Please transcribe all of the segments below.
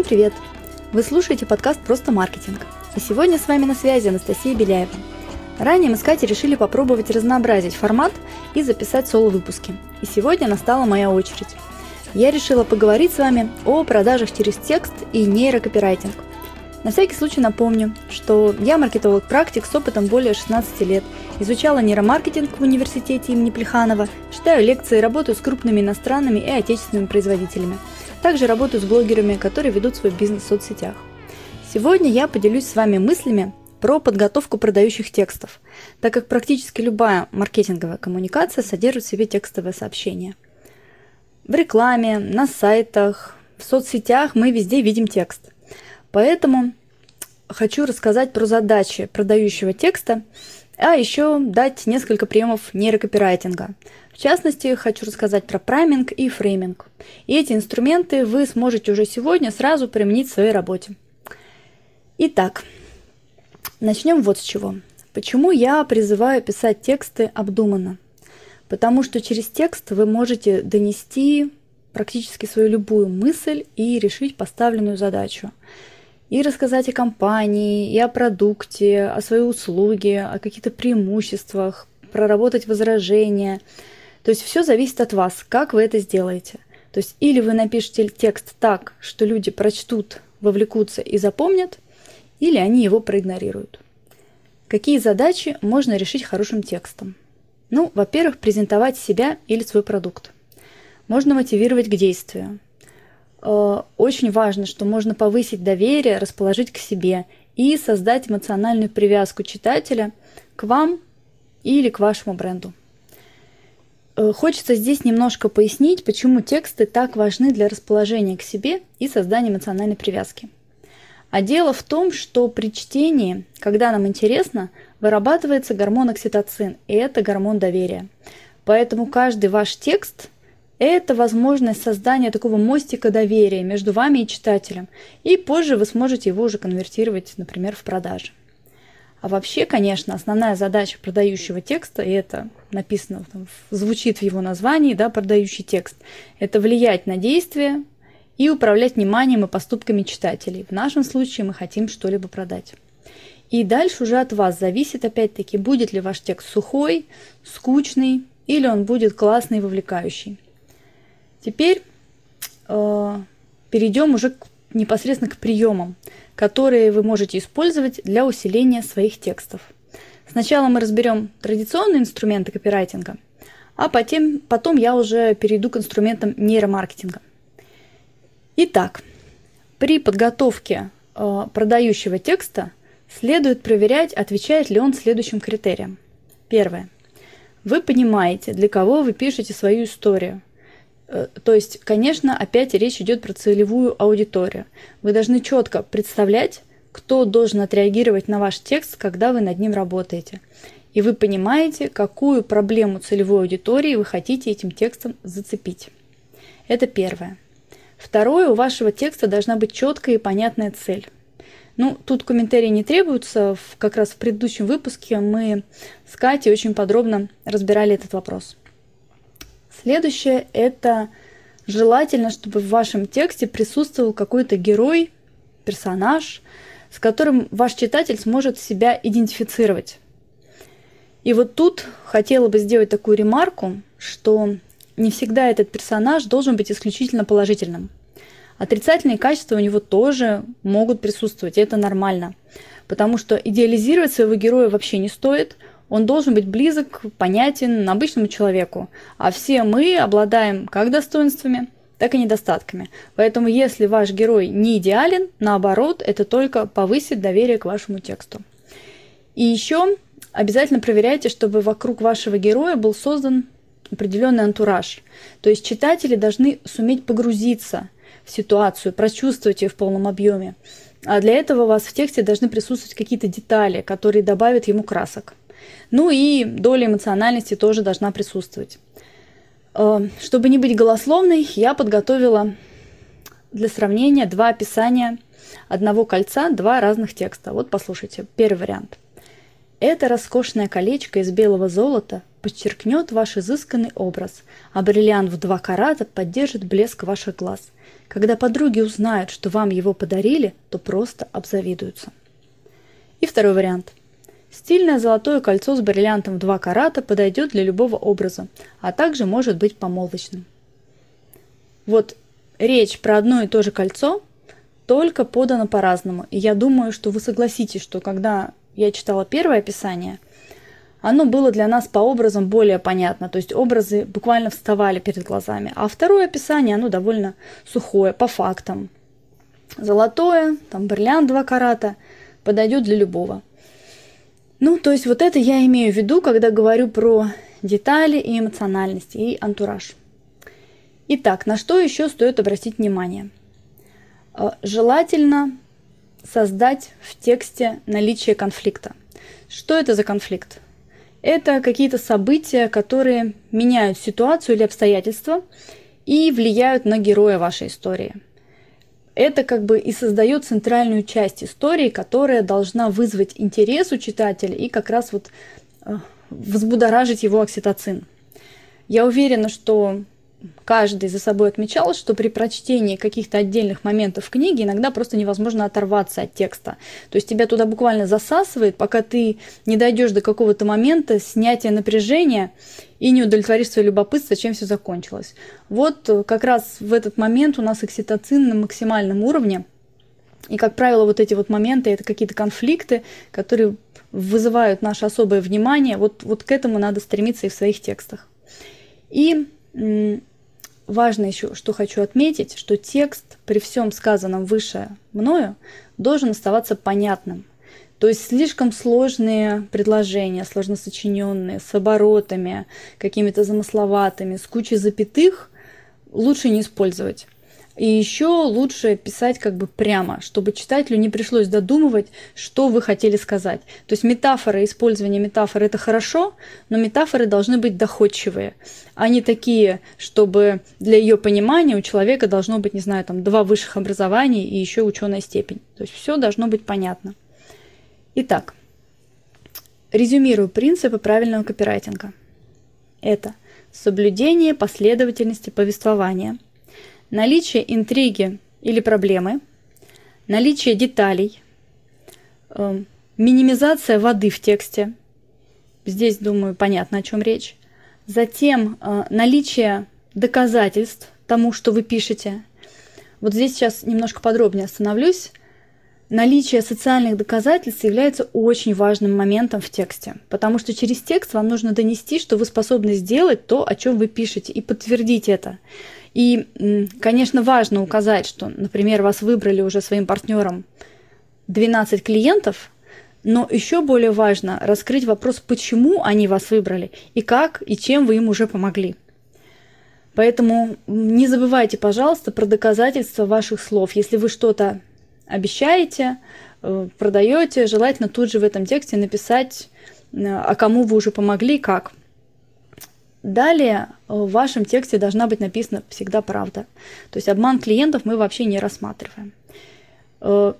Всем привет! Вы слушаете подкаст «Просто маркетинг». И сегодня с вами на связи Анастасия Беляева. Ранее мы с Катей решили попробовать разнообразить формат и записать соло-выпуски. И сегодня настала моя очередь. Я решила поговорить с вами о продажах через текст и нейрокопирайтинг – на всякий случай напомню, что я маркетолог-практик с опытом более 16 лет, изучала нейромаркетинг в университете имени Плеханова, читаю лекции, работаю с крупными иностранными и отечественными производителями. Также работаю с блогерами, которые ведут свой бизнес в соцсетях. Сегодня я поделюсь с вами мыслями про подготовку продающих текстов, так как практически любая маркетинговая коммуникация содержит в себе текстовое сообщение. В рекламе, на сайтах, в соцсетях мы везде видим текст – Поэтому хочу рассказать про задачи продающего текста, а еще дать несколько приемов нейрокопирайтинга. В частности, хочу рассказать про прайминг и фрейминг. И эти инструменты вы сможете уже сегодня сразу применить в своей работе. Итак, начнем вот с чего. Почему я призываю писать тексты обдуманно? Потому что через текст вы можете донести практически свою любую мысль и решить поставленную задачу и рассказать о компании, и о продукте, о своей услуге, о каких-то преимуществах, проработать возражения. То есть все зависит от вас, как вы это сделаете. То есть или вы напишете текст так, что люди прочтут, вовлекутся и запомнят, или они его проигнорируют. Какие задачи можно решить хорошим текстом? Ну, во-первых, презентовать себя или свой продукт. Можно мотивировать к действию. Э, очень важно, что можно повысить доверие, расположить к себе и создать эмоциональную привязку читателя к вам или к вашему бренду. Э, хочется здесь немножко пояснить, почему тексты так важны для расположения к себе и создания эмоциональной привязки. А дело в том, что при чтении, когда нам интересно, вырабатывается гормон окситоцин, и это гормон доверия. Поэтому каждый ваш текст – это возможность создания такого мостика доверия между вами и читателем. И позже вы сможете его уже конвертировать, например, в продажи. А вообще, конечно, основная задача продающего текста, и это написано, там, звучит в его названии, да, продающий текст, это влиять на действия и управлять вниманием и поступками читателей. В нашем случае мы хотим что-либо продать. И дальше уже от вас зависит, опять-таки, будет ли ваш текст сухой, скучный, или он будет классный и вовлекающий. Теперь э, перейдем уже к, непосредственно к приемам, которые вы можете использовать для усиления своих текстов. Сначала мы разберем традиционные инструменты копирайтинга, а потом, потом я уже перейду к инструментам нейромаркетинга. Итак, при подготовке э, продающего текста следует проверять, отвечает ли он следующим критериям. Первое. Вы понимаете, для кого вы пишете свою историю – то есть, конечно, опять речь идет про целевую аудиторию. Вы должны четко представлять, кто должен отреагировать на ваш текст, когда вы над ним работаете. И вы понимаете, какую проблему целевой аудитории вы хотите этим текстом зацепить. Это первое. Второе, у вашего текста должна быть четкая и понятная цель. Ну, тут комментарии не требуются. Как раз в предыдущем выпуске мы с Катей очень подробно разбирали этот вопрос. Следующее – это желательно, чтобы в вашем тексте присутствовал какой-то герой, персонаж, с которым ваш читатель сможет себя идентифицировать. И вот тут хотела бы сделать такую ремарку, что не всегда этот персонаж должен быть исключительно положительным. Отрицательные качества у него тоже могут присутствовать, и это нормально. Потому что идеализировать своего героя вообще не стоит – он должен быть близок, понятен обычному человеку. А все мы обладаем как достоинствами, так и недостатками. Поэтому если ваш герой не идеален, наоборот, это только повысит доверие к вашему тексту. И еще обязательно проверяйте, чтобы вокруг вашего героя был создан определенный антураж. То есть читатели должны суметь погрузиться в ситуацию, прочувствовать ее в полном объеме. А для этого у вас в тексте должны присутствовать какие-то детали, которые добавят ему красок. Ну и доля эмоциональности тоже должна присутствовать. Э, чтобы не быть голословной, я подготовила для сравнения два описания одного кольца, два разных текста. Вот послушайте, первый вариант. Это роскошное колечко из белого золота подчеркнет ваш изысканный образ, а бриллиант в два карата поддержит блеск ваших глаз. Когда подруги узнают, что вам его подарили, то просто обзавидуются. И второй вариант. Стильное золотое кольцо с бриллиантом в два карата подойдет для любого образа, а также может быть помолвочным. Вот речь про одно и то же кольцо, только подано по-разному. И я думаю, что вы согласитесь, что когда я читала первое описание, оно было для нас по образам более понятно, то есть образы буквально вставали перед глазами. А второе описание, оно довольно сухое, по фактам. Золотое, там бриллиант 2 карата, подойдет для любого. Ну, то есть вот это я имею в виду, когда говорю про детали и эмоциональность, и антураж. Итак, на что еще стоит обратить внимание? Э, желательно создать в тексте наличие конфликта. Что это за конфликт? Это какие-то события, которые меняют ситуацию или обстоятельства и влияют на героя вашей истории. Это как бы и создает центральную часть истории, которая должна вызвать интерес у читателя и как раз вот э, взбудоражить его окситоцин. Я уверена, что каждый за собой отмечал, что при прочтении каких-то отдельных моментов в книге иногда просто невозможно оторваться от текста. То есть тебя туда буквально засасывает, пока ты не дойдешь до какого-то момента снятия напряжения и не удовлетворишь свое любопытство, чем все закончилось. Вот э, как раз в этот момент у нас окситоцин на максимальном уровне. И, как правило, вот эти вот моменты – это какие-то конфликты, которые вызывают наше особое внимание. Вот, вот к этому надо стремиться и в своих текстах. И важно еще, что хочу отметить, что текст при всем сказанном выше мною должен оставаться понятным. То есть слишком сложные предложения, сложно сочиненные, с оборотами, какими-то замысловатыми, с кучей запятых лучше не использовать. И еще лучше писать как бы прямо, чтобы читателю не пришлось додумывать, что вы хотели сказать. То есть метафора, использование метафоры – это хорошо, но метафоры должны быть доходчивые. Они такие, чтобы для ее понимания у человека должно быть, не знаю, там два высших образования и еще ученая степень. То есть все должно быть понятно. Итак, резюмирую принципы правильного копирайтинга. Это соблюдение последовательности повествования – наличие интриги или проблемы, наличие деталей, э, минимизация воды в тексте. Здесь, думаю, понятно, о чем речь. Затем э, наличие доказательств тому, что вы пишете. Вот здесь сейчас немножко подробнее остановлюсь. Наличие социальных доказательств является очень важным моментом в тексте, потому что через текст вам нужно донести, что вы способны сделать то, о чем вы пишете, и подтвердить это. И, конечно, важно указать, что, например, вас выбрали уже своим партнером 12 клиентов, но еще более важно раскрыть вопрос, почему они вас выбрали и как и чем вы им уже помогли. Поэтому не забывайте, пожалуйста, про доказательства ваших слов. Если вы что-то обещаете, э, продаете, желательно тут же в этом тексте написать, э, а кому вы уже помогли и как. Далее в вашем тексте должна быть написана всегда правда. То есть обман клиентов мы вообще не рассматриваем. Э,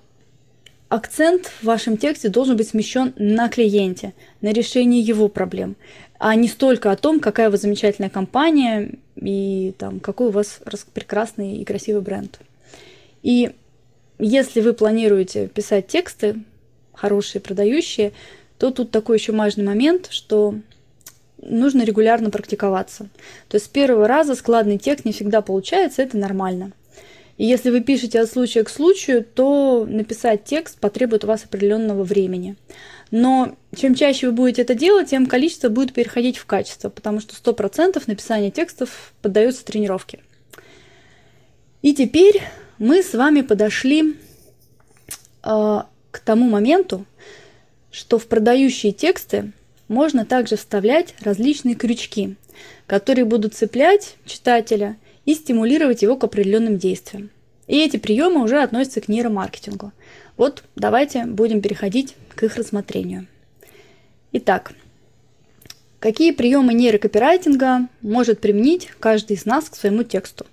акцент в вашем тексте должен быть смещен на клиенте, на решение его проблем, а не столько о том, какая вы замечательная компания и там, какой у вас прекрасный и красивый бренд. И если вы планируете писать тексты хорошие, продающие, то тут такой еще важный момент, что нужно регулярно практиковаться. То есть с первого раза складный текст не всегда получается, это нормально. И если вы пишете от случая к случаю, то написать текст потребует у вас определенного времени. Но чем чаще вы будете это делать, тем количество будет переходить в качество, потому что 100% написания текстов поддается тренировке. И теперь мы с вами подошли э, к тому моменту, что в продающие тексты можно также вставлять различные крючки, которые будут цеплять читателя и стимулировать его к определенным действиям. И эти приемы уже относятся к нейромаркетингу. Вот давайте будем переходить к их рассмотрению. Итак, какие приемы нейрокопирайтинга может применить каждый из нас к своему тексту?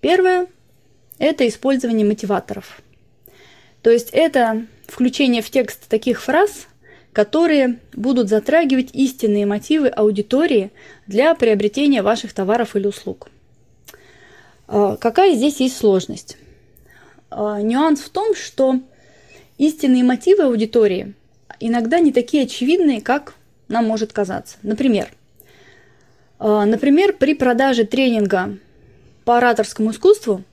Первое – это использование мотиваторов. То есть это включение в текст таких фраз, которые будут затрагивать истинные мотивы аудитории для приобретения ваших товаров или услуг. А, какая здесь есть сложность? А, нюанс в том, что истинные мотивы аудитории иногда не такие очевидные, как нам может казаться. Например, а, например, при продаже тренинга по ораторскому искусству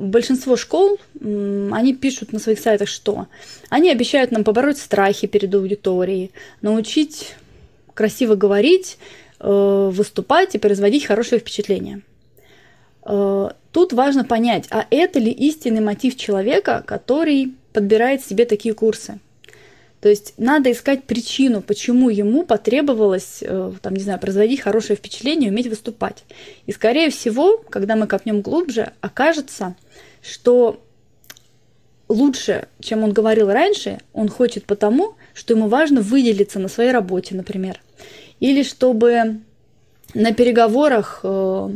большинство школ, они пишут на своих сайтах, что они обещают нам побороть страхи перед аудиторией, научить красиво говорить, э, выступать и производить хорошее впечатление. Э, тут важно понять, а это ли истинный мотив человека, который подбирает себе такие курсы. То есть надо искать причину, почему ему потребовалось, э, там, не знаю, производить хорошее впечатление, уметь выступать. И, скорее всего, когда мы копнем глубже, окажется, что лучше, чем он говорил раньше, он хочет потому, что ему важно выделиться на своей работе, например. Или чтобы на переговорах э,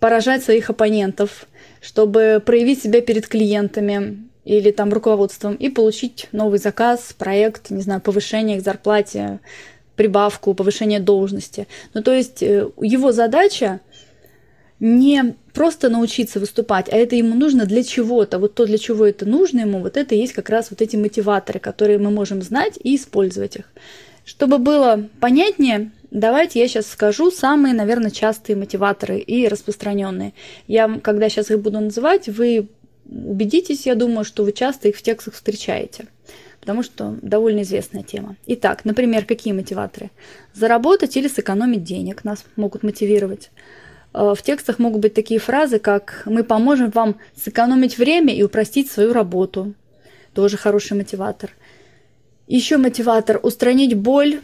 поражать своих оппонентов, чтобы проявить себя перед клиентами или там руководством и получить новый заказ, проект, не знаю, повышение к зарплате, прибавку, повышение должности. Ну, то есть э, его задача не просто научиться выступать, а это ему нужно для чего-то. Вот то, для чего это нужно ему, вот это есть как раз вот эти мотиваторы, которые мы можем знать и использовать их. Чтобы было понятнее, давайте я сейчас скажу самые, наверное, частые мотиваторы и распространенные. Я, когда сейчас их буду называть, вы убедитесь, я думаю, что вы часто их в текстах встречаете потому что довольно известная тема. Итак, например, какие мотиваторы? Заработать или сэкономить денег нас могут мотивировать. Э, в текстах могут быть такие фразы, как «мы поможем вам сэкономить время и упростить свою работу». Тоже хороший мотиватор. Еще мотиватор – устранить боль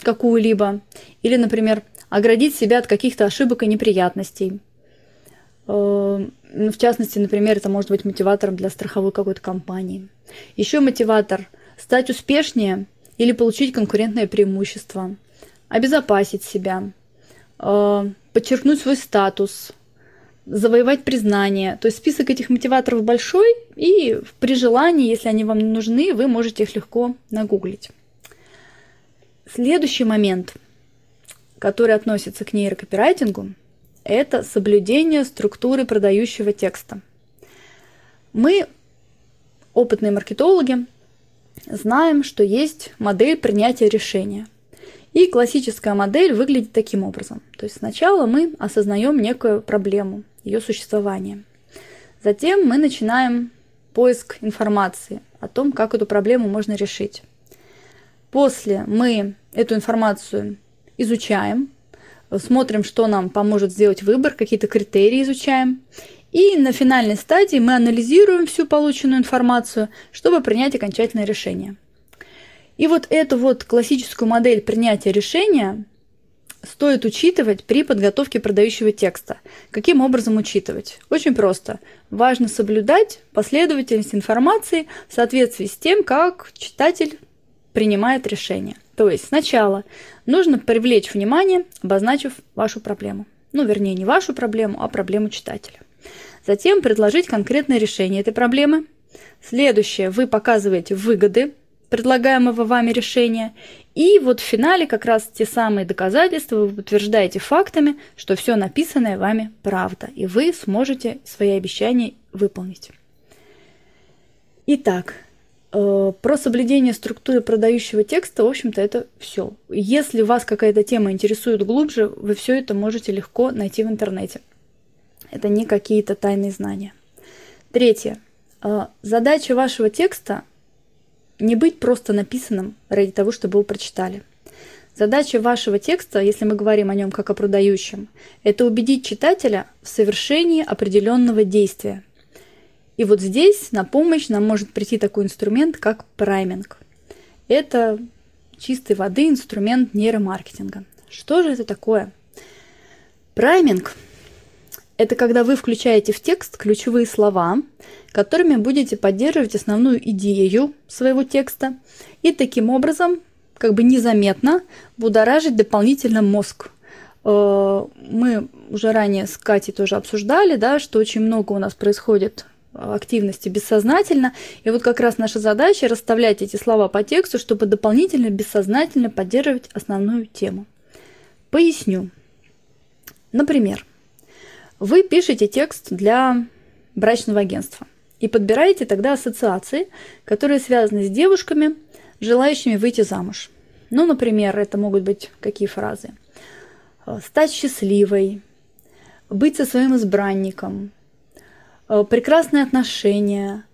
какую-либо. Или, например, оградить себя от каких-то ошибок и неприятностей. В частности, например, это может быть мотиватором для страховой какой-то компании. Еще мотиватор – стать успешнее или получить конкурентное преимущество, обезопасить себя – Э, подчеркнуть свой статус, завоевать признание. То есть список этих мотиваторов большой, и при желании, если они вам нужны, вы можете их легко нагуглить. Следующий момент, который относится к нейрокопирайтингу, это соблюдение структуры продающего текста. Мы, опытные маркетологи, знаем, что есть модель принятия решения. И классическая модель выглядит таким образом. То есть сначала мы осознаем некую проблему, ее существование. Затем мы начинаем поиск информации о том, как эту проблему можно решить. После мы эту информацию изучаем, смотрим, что нам поможет сделать выбор, какие-то критерии изучаем. И на финальной стадии мы анализируем всю полученную информацию, чтобы принять окончательное решение. И вот эту вот классическую модель принятия решения стоит учитывать при подготовке продающего текста. Каким образом учитывать? Очень просто. Важно соблюдать последовательность информации в соответствии с тем, как читатель принимает решение. То есть сначала нужно привлечь внимание, обозначив вашу проблему. Ну, вернее, не вашу проблему, а проблему читателя. Затем предложить конкретное решение этой проблемы. Следующее, вы показываете выгоды предлагаемого вами решения. И вот в финале как раз те самые доказательства вы подтверждаете фактами, что все написанное вами правда, и вы сможете свои обещания выполнить. Итак, про соблюдение структуры продающего текста, в общем-то, это все. Если вас какая-то тема интересует глубже, вы все это можете легко найти в интернете. Это не какие-то тайные знания. Третье. Э, задача вашего текста не быть просто написанным ради того, чтобы его прочитали. Задача вашего текста, если мы говорим о нем как о продающем, это убедить читателя в совершении определенного действия. И вот здесь на помощь нам может прийти такой инструмент, как прайминг. Это чистой воды инструмент нейромаркетинга. Что же это такое? Прайминг это когда вы включаете в текст ключевые слова, которыми будете поддерживать основную идею своего текста и таким образом как бы незаметно будоражить дополнительно мозг. Э, мы уже ранее с Катей тоже обсуждали, да, что очень много у нас происходит активности бессознательно. И вот как раз наша задача расставлять эти слова по тексту, чтобы дополнительно бессознательно поддерживать основную тему. Поясню. Например, вы пишете текст для брачного агентства и подбираете тогда ассоциации, которые связаны с девушками, желающими выйти замуж. Ну, например, это могут быть какие фразы? Стать счастливой, быть со своим избранником, э, прекрасные отношения,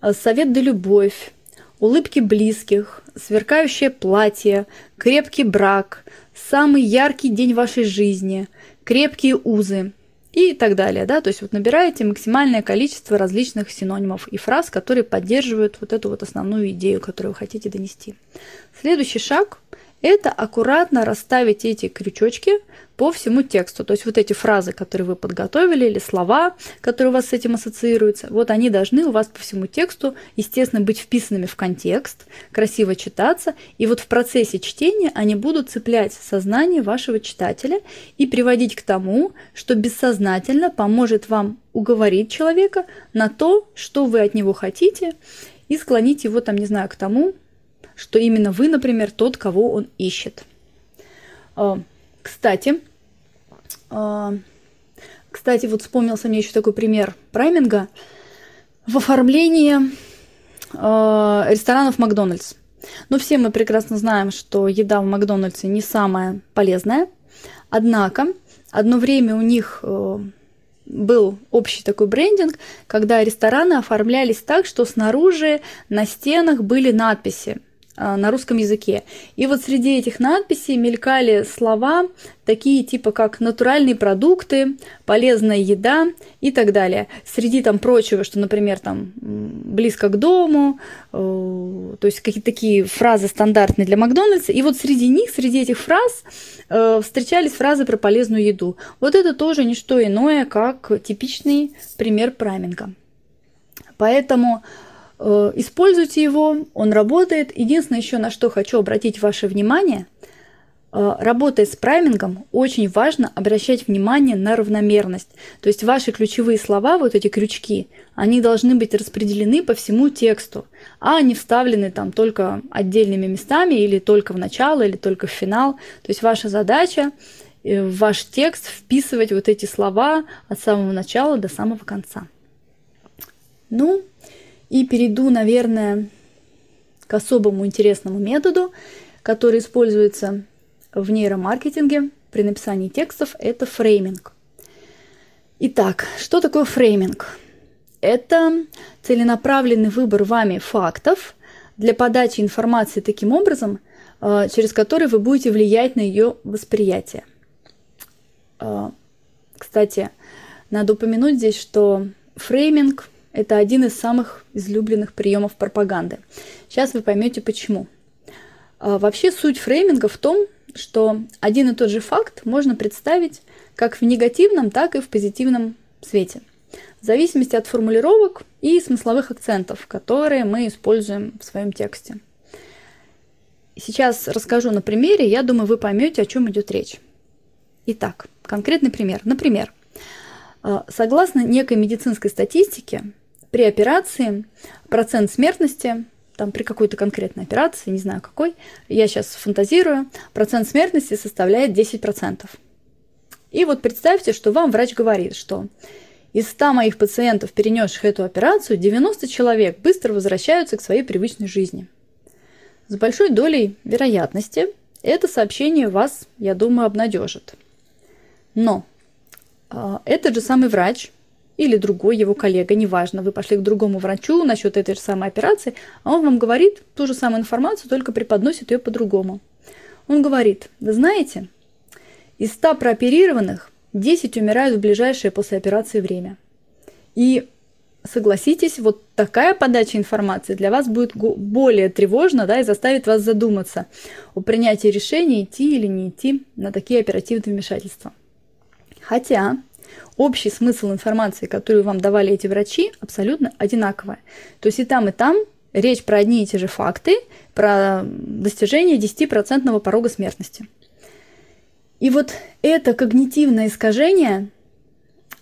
э, совет да любовь, улыбки близких, сверкающее платье, крепкий брак, самый яркий день вашей жизни, крепкие узы и так далее. Да? То есть вот набираете максимальное количество различных синонимов и фраз, которые поддерживают вот эту вот основную идею, которую вы хотите донести. Следующий шаг это аккуратно расставить эти крючочки по всему тексту. То есть вот эти фразы, которые вы подготовили, или слова, которые у вас с этим ассоциируются, вот они должны у вас по всему тексту, естественно, быть вписанными в контекст, красиво читаться, и вот в процессе чтения они будут цеплять сознание вашего читателя и приводить к тому, что бессознательно поможет вам уговорить человека на то, что вы от него хотите, и склонить его, там, не знаю, к тому, что именно вы, например, тот, кого он ищет. А, кстати, а, кстати, вот вспомнился мне еще такой пример прайминга в оформлении а, ресторанов Макдональдс. Но все мы прекрасно знаем, что еда в Макдональдсе не самая полезная. Однако, одно время у них был общий такой брендинг, когда рестораны оформлялись так, что снаружи на стенах были надписи на русском языке. И вот среди этих надписей мелькали слова, такие типа как натуральные продукты, полезная еда и так далее. Среди там прочего, что, например, там близко к дому, э, то есть какие-то такие фразы стандартные для Макдональдса. И вот среди них, среди этих фраз э, встречались фразы про полезную еду. Вот это тоже не что иное, как типичный пример прайминга. Поэтому используйте его, он работает. Единственное еще, на что хочу обратить ваше внимание, э, работая с праймингом, очень важно обращать внимание на равномерность. То есть ваши ключевые слова, вот эти крючки, они должны быть распределены по всему тексту, а не вставлены там только отдельными местами или только в начало, или только в финал. То есть ваша задача э, в ваш текст вписывать вот эти слова от самого начала до самого конца. Ну, и перейду, наверное, к особому интересному методу, который используется в нейромаркетинге при написании текстов, это фрейминг. Итак, что такое фрейминг? Это целенаправленный выбор вами фактов для подачи информации таким образом, э, через который вы будете влиять на ее восприятие. Э, кстати, надо упомянуть здесь, что фрейминг это один из самых излюбленных приемов пропаганды. Сейчас вы поймете почему. А, вообще суть фрейминга в том, что один и тот же факт можно представить как в негативном, так и в позитивном свете, в зависимости от формулировок и смысловых акцентов, которые мы используем в своем тексте. Сейчас расскажу на примере, я думаю, вы поймете, о чем идет речь. Итак, конкретный пример. Например, а, согласно некой медицинской статистике, при операции процент смертности, там при какой-то конкретной операции, не знаю какой, я сейчас фантазирую, процент смертности составляет 10%. И вот представьте, что вам врач говорит, что из 100 моих пациентов, перенесших эту операцию, 90 человек быстро возвращаются к своей привычной жизни. С большой долей вероятности это сообщение вас, я думаю, обнадежит. Но э, этот же самый врач или другой его коллега, неважно, вы пошли к другому врачу насчет этой же самой операции, а он вам говорит ту же самую информацию, только преподносит ее по-другому. Он говорит, вы знаете, из 100 прооперированных 10 умирают в ближайшее после операции время. И согласитесь, вот такая подача информации для вас будет более тревожна да, и заставит вас задуматься о принятии решения, идти или не идти на такие оперативные вмешательства. Хотя общий смысл информации, которую вам давали эти врачи, абсолютно одинаковая. То есть и там, и там речь про одни и те же факты, про достижение 10% порога смертности. И вот это когнитивное искажение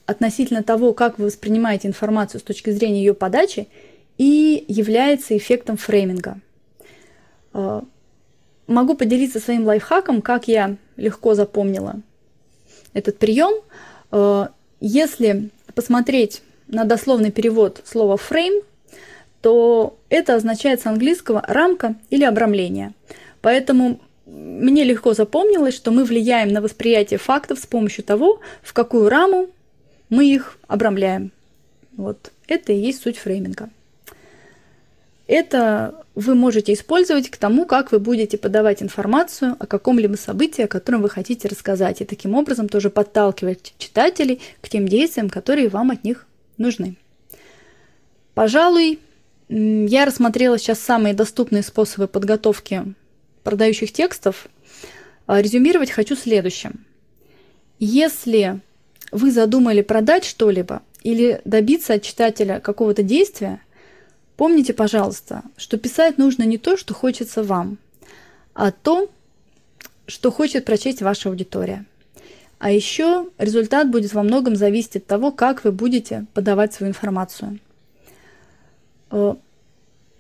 относительно того, как вы воспринимаете информацию с точки зрения ее подачи, и является эффектом фрейминга. Э, могу поделиться своим лайфхаком, как я легко запомнила этот прием. Э, если посмотреть на дословный перевод слова frame, то это означает с английского рамка или обрамление. Поэтому мне легко запомнилось, что мы влияем на восприятие фактов с помощью того, в какую раму мы их обрамляем. Вот это и есть суть фрейминга. Это вы можете использовать к тому, как вы будете подавать информацию о каком-либо событии, о котором вы хотите рассказать, и таким образом тоже подталкивать читателей к тем действиям, которые вам от них нужны. Пожалуй, я рассмотрела сейчас самые доступные способы подготовки продающих текстов. А, резюмировать хочу следующим. Если вы задумали продать что-либо или добиться от читателя какого-то действия – Помните, пожалуйста, что писать нужно не то, что хочется вам, а то, что хочет прочесть ваша аудитория. А еще результат будет во многом зависеть от того, как вы будете подавать свою информацию. Э,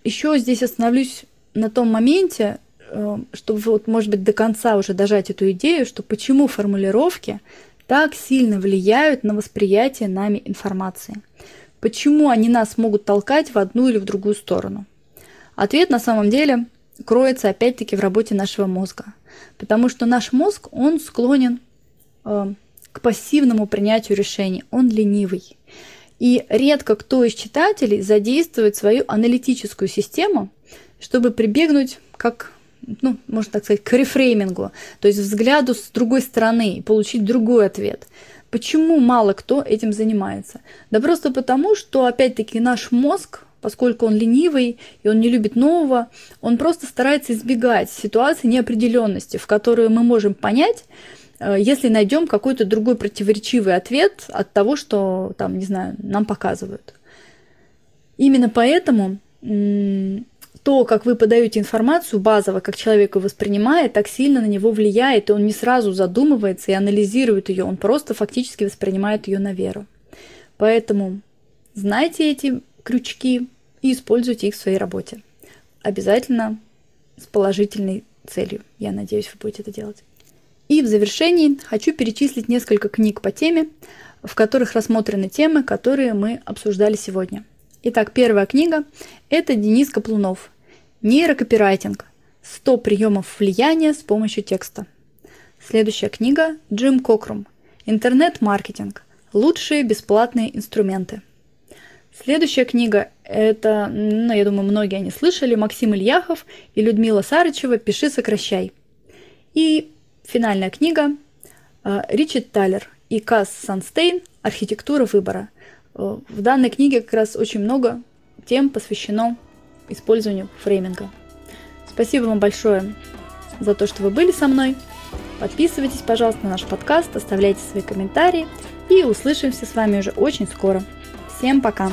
еще здесь остановлюсь на том моменте, э, чтобы вот, может быть, до конца уже дожать эту идею, что почему формулировки так сильно влияют на восприятие нами информации. Почему они нас могут толкать в одну или в другую сторону? Ответ на самом деле кроется опять-таки в работе нашего мозга. Потому что наш мозг, он склонен э, к пассивному принятию решений, он ленивый. И редко кто из читателей задействует свою аналитическую систему, чтобы прибегнуть как ну, можно так сказать, к рефреймингу, то есть взгляду с другой стороны получить другой ответ. Почему мало кто этим занимается? Да просто потому, что, опять-таки, наш мозг, поскольку он ленивый и он не любит нового, он просто старается избегать ситуации неопределенности, в которую мы можем понять, э, если найдем какой-то другой противоречивый ответ от того, что там, не знаю, нам показывают. Именно поэтому то, как вы подаете информацию базово, как человек ее воспринимает, так сильно на него влияет, и он не сразу задумывается и анализирует ее, он просто фактически воспринимает ее на веру. Поэтому знайте эти крючки и используйте их в своей работе. Обязательно с положительной целью. Я надеюсь, вы будете это делать. И в завершении хочу перечислить несколько книг по теме, в которых рассмотрены темы, которые мы обсуждали сегодня. Итак, первая книга – это Денис Каплунов «Нейрокопирайтинг. 100 приемов влияния с помощью текста». Следующая книга – Джим Кокрум «Интернет-маркетинг. Лучшие бесплатные инструменты». Следующая книга – это, ну, я думаю, многие они слышали, Максим Ильяхов и Людмила Сарычева «Пиши, сокращай». И финальная книга э, Ричард Талер и Касс Санстейн «Архитектура выбора». Э, в данной книге как раз очень много тем посвящено использованию фрейминга. Спасибо вам большое за то, что вы были со мной. Подписывайтесь, пожалуйста, на наш подкаст, оставляйте свои комментарии и услышимся с вами уже очень скоро. Всем пока!